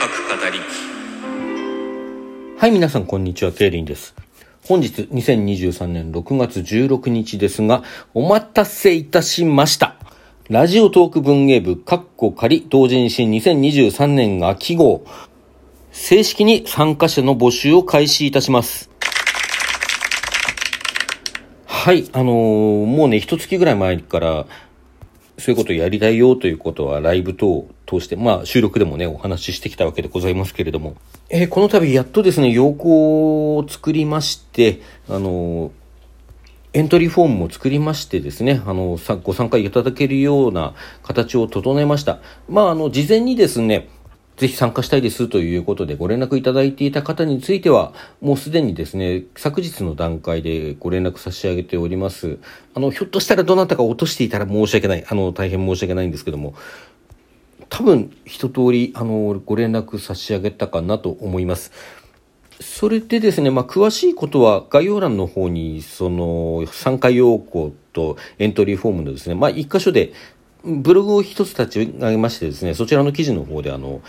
各語りはい、皆さん、こんにちは。ケイリンです。本日、2023年6月16日ですが、お待たせいたしました。ラジオトーク文芸部、カッコ仮同人誌2023年秋号、正式に参加者の募集を開始いたします。はい、あのーもうね、一月ぐらい前から、そういうことをやりたいよということはライブ等を通して、まあ収録でもね、お話ししてきたわけでございますけれども、えーこの度やっとですね、要項を作りまして、あのエントリーフォームも作りましてですね、あの、ご参加いただけるような形を整えました。まあ、あの、事前にですね、ぜひ参加したいですということでご連絡いただいていた方については、もうすでにですね、昨日の段階でご連絡差し上げております。あの、ひょっとしたらどなたか落としていたら申し訳ない。あの、大変申し訳ないんですけども、多分一通り、あの、ご連絡差し上げたかなと思います。それでですね、まあ、詳しいことは概要欄の方に、その、参加要項とエントリーフォームのですね、まあ、一箇所で、ブログを一つ立ち上げましてですね、そちらの記事の方で、あの、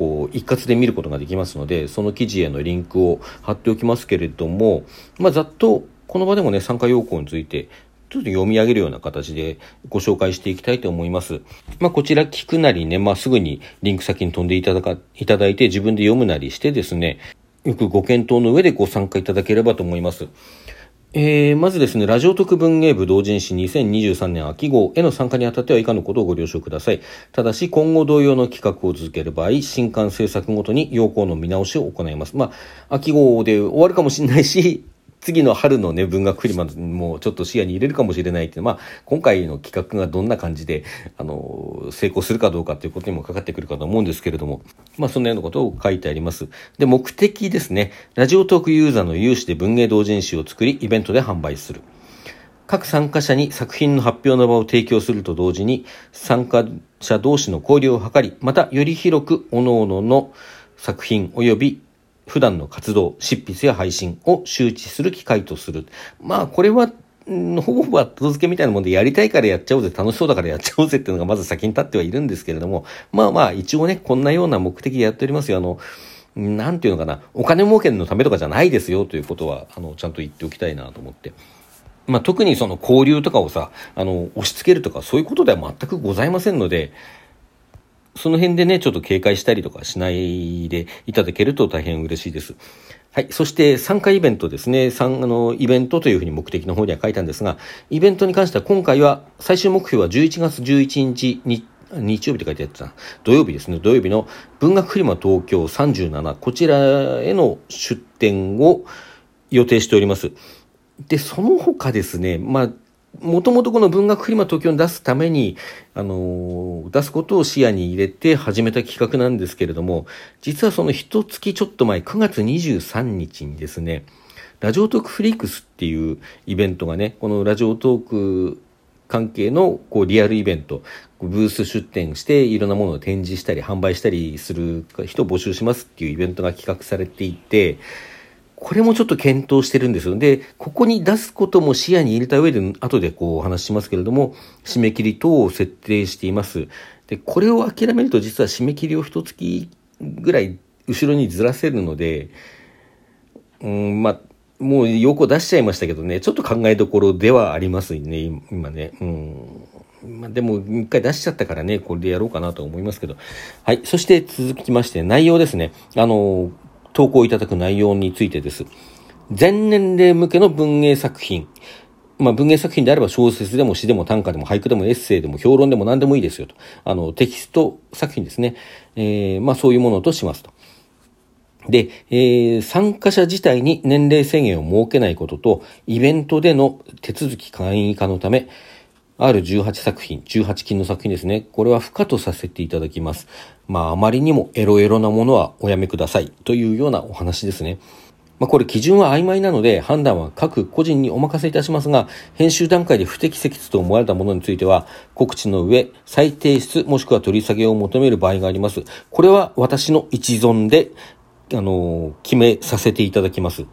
こう、一括で見ることができますので、その記事へのリンクを貼っておきますけれども、まあ、ざっと、この場でもね、参加要項について、ちょっと読み上げるような形でご紹介していきたいと思います。まあ、こちら聞くなりね、まあ、すぐにリンク先に飛んでいただか、いただいて自分で読むなりしてですね、よくご検討の上でご参加いただければと思います。えー、まずですね、ラジオ特文芸部同人誌2023年秋号への参加にあたっては以下のことをご了承ください。ただし、今後同様の企画を続ける場合、新刊制作ごとに要項の見直しを行います。まあ、秋号で終わるかもしれないし、次の春のね、文学フリマもちょっと視野に入れるかもしれないっていう、まあ、今回の企画がどんな感じで、あの、成功するかどうかということにもかかってくるかと思うんですけれども、まあ、そんなようなことを書いてあります。で、目的ですね。ラジオトークユーザーの有志で文芸同人誌を作り、イベントで販売する。各参加者に作品の発表の場を提供すると同時に、参加者同士の交流を図り、またより広く各々の作品及び普段の活動、執筆や配信を周知する機会とする。まあ、これは、ほぼほぼ後付けみたいなもんでやりたいからやっちゃおうぜ、楽しそうだからやっちゃおうぜっていうのがまず先に立ってはいるんですけれども、まあまあ、一応ね、こんなような目的でやっておりますよ。あの、なんていうのかな、お金儲けのためとかじゃないですよということは、あの、ちゃんと言っておきたいなと思って。まあ、特にその交流とかをさ、あの、押し付けるとかそういうことでは全くございませんので、その辺でね、ちょっと警戒したりとかしないでいただけると大変嬉しいです。はい。そして参加イベントですね。参あの、イベントというふうに目的の方には書いたんですが、イベントに関しては今回は最終目標は11月11日に日曜日って書いてあった土曜日ですね。土曜日の文学フリマ東京37、こちらへの出展を予定しております。で、その他ですね、まあ、もともとこの文学フリマ東京に出すために、あの出すことを視野に入れて始めた企画なんですけれども、実はその一月ちょっと前、9月23日にですね、ラジオトークフリークスっていうイベントがね、このラジオトーク関係のこうリアルイベント、ブース出展していろんなものを展示したり販売したりする人を募集しますっていうイベントが企画されていて、これもちょっと検討してるんですよ。で、ここに出すことも視野に入れた上で、後でこうお話しますけれども、締め切り等を設定しています。で、これを諦めると実は締め切りを一月ぐらい後ろにずらせるので、うん、まあ、もう要項出しちゃいましたけどね、ちょっと考えどころではありますね、今ね。うん。まあ、でも、一回出しちゃったからね、これでやろうかなと思いますけど。はい。そして続きまして、内容ですね。あの、投稿いただく内容についてです。全年齢向けの文芸作品。まあ、文芸作品であれば小説でも詩でも短歌でも俳句でもエッセイでも評論でも何でもいいですよと。あの、テキスト作品ですね。えー、まあそういうものとしますと。で、えー参加者自体に年齢制限を設けないことと、イベントでの手続き簡易化のため、R18 作品、18金の作品ですね。これは不可とさせていただきます。まあ、あまりにもエロエロなものはおやめください。というようなお話ですね。まあ、これ基準は曖昧なので判断は各個人にお任せいたしますが、編集段階で不適切と思われたものについては、告知の上、再提出もしくは取り下げを求める場合があります。これは私の一存で、あの、決めさせていただきます。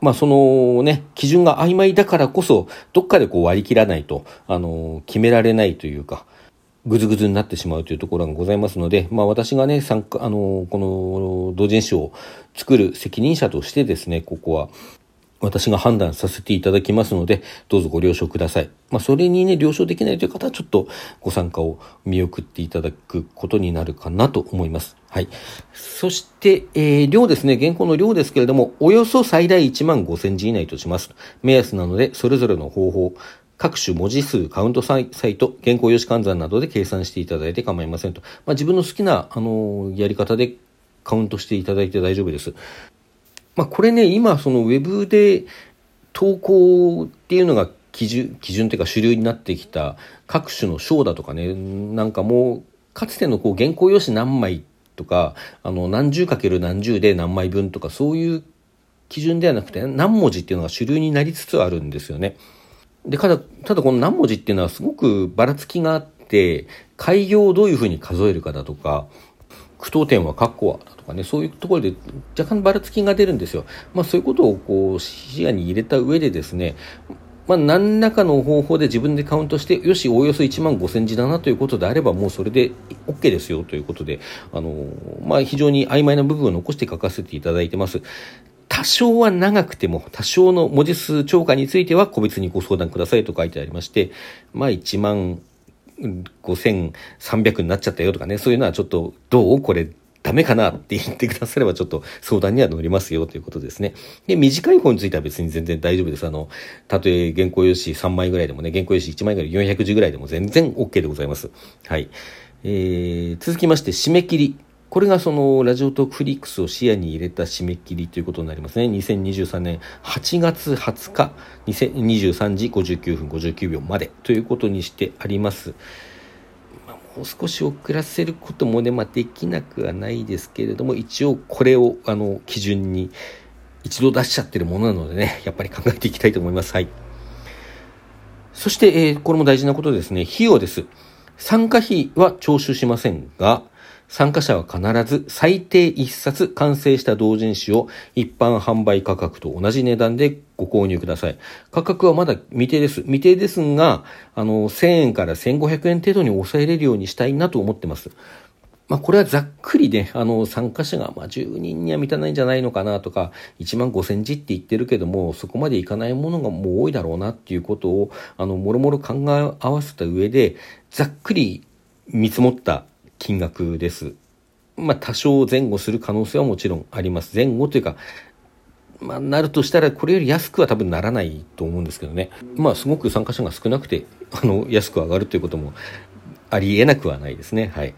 まあそのね、基準が曖昧だからこそ、どっかでこう割り切らないと、あの、決められないというか、ぐずぐずになってしまうというところがございますので、まあ私がね、参加、あの、この同人誌を作る責任者としてですね、ここは、私が判断させていただきますので、どうぞご了承ください。まあ、それにね、了承できないという方は、ちょっとご参加を見送っていただくことになるかなと思います。はい。そして、えー、量ですね、原稿の量ですけれども、およそ最大1万5千字以内とします。目安なので、それぞれの方法、各種文字数、カウントサイト、原稿用紙換算などで計算していただいて構いませんと。まあ、自分の好きな、あのー、やり方でカウントしていただいて大丈夫です。まあ、これね、今、そのウェブで投稿っていうのが基準、基準というか主流になってきた各種の章だとかね、なんかもう、かつてのこう原稿用紙何枚とか、あの、何十かける何十で何枚分とか、そういう基準ではなくて、何文字っていうのが主流になりつつあるんですよね。で、ただ、ただこの何文字っていうのはすごくばらつきがあって、開業をどういうふうに数えるかだとか、句読点は括弧はとかね、そういうところで若干ばらつきが出るんですよ。まあそういうことをこう視野に入れた上でですね、まあ何らかの方法で自分でカウントして、よし、おおよそ1万5千字だなということであれば、もうそれで OK ですよということで、あの、まあ非常に曖昧な部分を残して書かせていただいてます。多少は長くても、多少の文字数超過については個別にご相談くださいと書いてありまして、まあ1万5300になっちゃったよとかね、そういうのはちょっと、どうこれ、ダメかなって言ってくださればちょっと相談には乗りますよということですね。で、短い方については別に全然大丈夫です。あの、たとえ原稿用紙3枚ぐらいでもね、原稿用紙1枚ぐらい400字ぐらいでも全然 OK でございます。はい。えー、続きまして締め切り。これがそのラジオトークフリックスを視野に入れた締め切りということになりますね。2023年8月20日、2023時59分59秒までということにしてあります。ま、もう少し遅らせることもね、まあ、できなくはないですけれども、一応これをあの基準に一度出しちゃってるものなのでね、やっぱり考えていきたいと思います。はい。そして、えー、これも大事なことですね。費用です。参加費は徴収しませんが、参加者は必ず最低1冊完成した同人誌を一般販売価格と同じ値段でご購入ください。価格はまだ未定です。未定ですが、あの、1000円から1500円程度に抑えれるようにしたいなと思ってます。まあ、これはざっくりね、あの、参加者が、ま、10人には満たないんじゃないのかなとか、1万5千字って言ってるけども、そこまでいかないものがもう多いだろうなっていうことを、あの、もろもろ考え合わせた上で、ざっくり見積もった金額です。まあ、多少前後する可能性はもちろんあります。前後というか、まあ、なるとしたら、これより安くは多分ならないと思うんですけどね。まあ、すごく参加者が少なくて、あの、安く上がるということもありえなくはないですね。はい。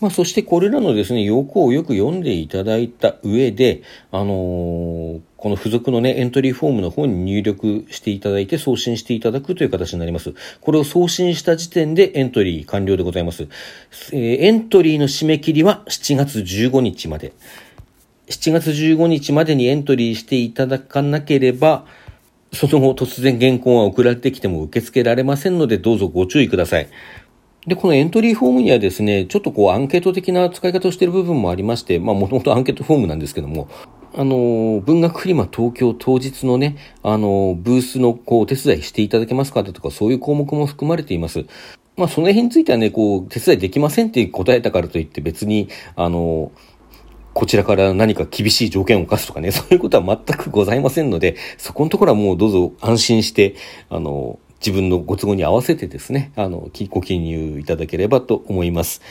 まあ、そしてこれらのですね、要項をよく読んでいただいた上で、あのー、この付属のね、エントリーフォームの方に入力していただいて送信していただくという形になります。これを送信した時点でエントリー完了でございます。えー、エントリーの締め切りは7月15日まで。7月15日までにエントリーしていただかなければ、その後突然原稿が送られてきても受け付けられませんので、どうぞご注意ください。で、このエントリーフォームにはですね、ちょっとこうアンケート的な使い方をしている部分もありまして、まあもともとアンケートフォームなんですけども、あの、文学フリマ東京当日のね、あの、ブースのこうお手伝いしていただけますかとか、そういう項目も含まれています。まあその辺についてはね、こう、手伝いできませんって答えたからといって別に、あの、こちらから何か厳しい条件を課すとかね、そういうことは全くございませんので、そこのところはもうどうぞ安心して、あの、自分のご都合に合わせてですね、あの、ご記入いただければと思います。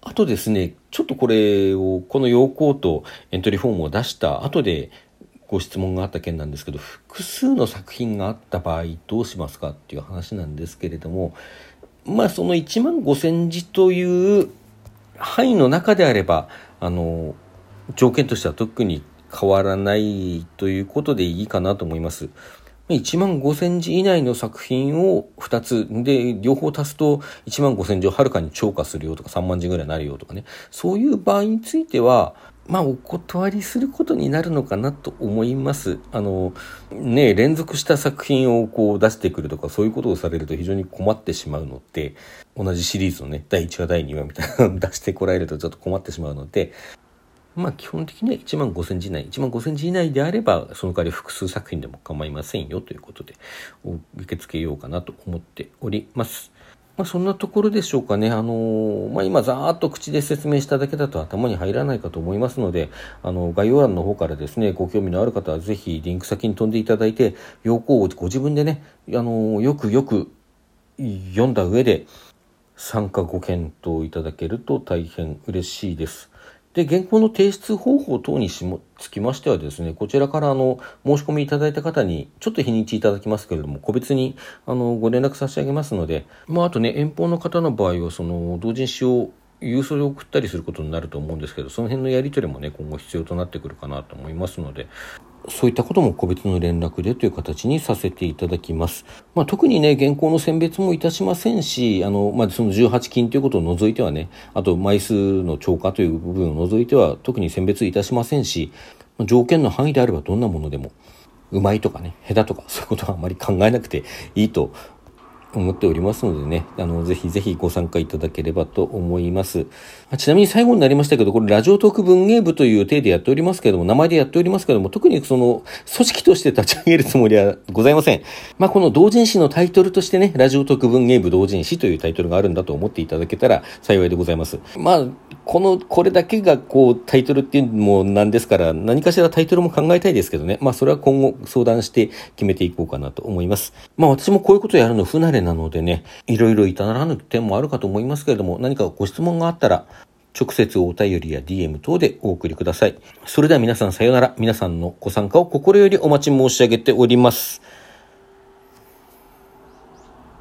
あとですね、ちょっとこれを、この要項とエントリーフォームを出した後でご質問があった件なんですけど、複数の作品があった場合どうしますかっていう話なんですけれども、まあその1万5千字という範囲の中であれば、あの、条件としては特に変わらないということでいいかなと思います。1万5千字以内の作品を2つで、両方足すと1万5千字をはるかに超過するよとか3万字ぐらいになるよとかね。そういう場合については、まあ、お断りすることになるのかなと思います。あの、ね、連続した作品をこう出してくるとか、そういうことをされると非常に困ってしまうので、同じシリーズのね、第1話、第2話みたいなのを出してこられるとちょっと困ってしまうので、まあ基本的には1万5千字以内、1万5千字以内であれば、その代わり複数作品でも構いませんよということで、受け付けようかなと思っております。まあ、そんなところでしょうかね。あのー、まあ、今、ざーっと口で説明しただけだと頭に入らないかと思いますので、あの、概要欄の方からですね、ご興味のある方はぜひリンク先に飛んでいただいて、要項をご自分でね、あのー、よくよく読んだ上で、参加ご検討いただけると大変嬉しいです。で、原稿の提出方法等にしもつきましてはですね、こちらからあの、申し込みいただいた方に、ちょっと日にちいただきますけれども、個別にあの、ご連絡差し上げますので、まあ、あとね、遠方の方の場合は、その、同人誌を郵送で送ったりすることになると思うんですけど、その辺のやり取りもね、今後必要となってくるかなと思いますので、そういったことも個別の連絡でという形にさせていただきます。まあ、特にね、現行の選別もいたしませんし、あの、まあ、その18金ということを除いてはね、あと枚数の超過という部分を除いては特に選別いたしませんし、条件の範囲であればどんなものでも、うまいとかね、下手とか、そういうことはあまり考えなくていいと思っておりますのでね、あの、ぜひぜひご参加いただければと思います。ちなみに最後になりましたけど、これラジオトーク文芸部という体でやっておりますけれども、名前でやっておりますけども、特にその、組織として立ち上げるつもりはございません。まあ、この同人誌のタイトルとしてね、ラジオトーク文芸部同人誌というタイトルがあるんだと思っていただけたら幸いでございます。まあ、この、これだけがこう、タイトルっていうのもなんですから、何かしらタイトルも考えたいですけどね。まあ、それは今後相談して決めていこうかなと思います。まあ、私もこういうことをやるの不慣れなのでね、いろいろ至らぬ点もあるかと思いますけれども、何かご質問があったら、直接お便りや DM 等でお送りください。それでは皆さんさようなら。皆さんのご参加を心よりお待ち申し上げております。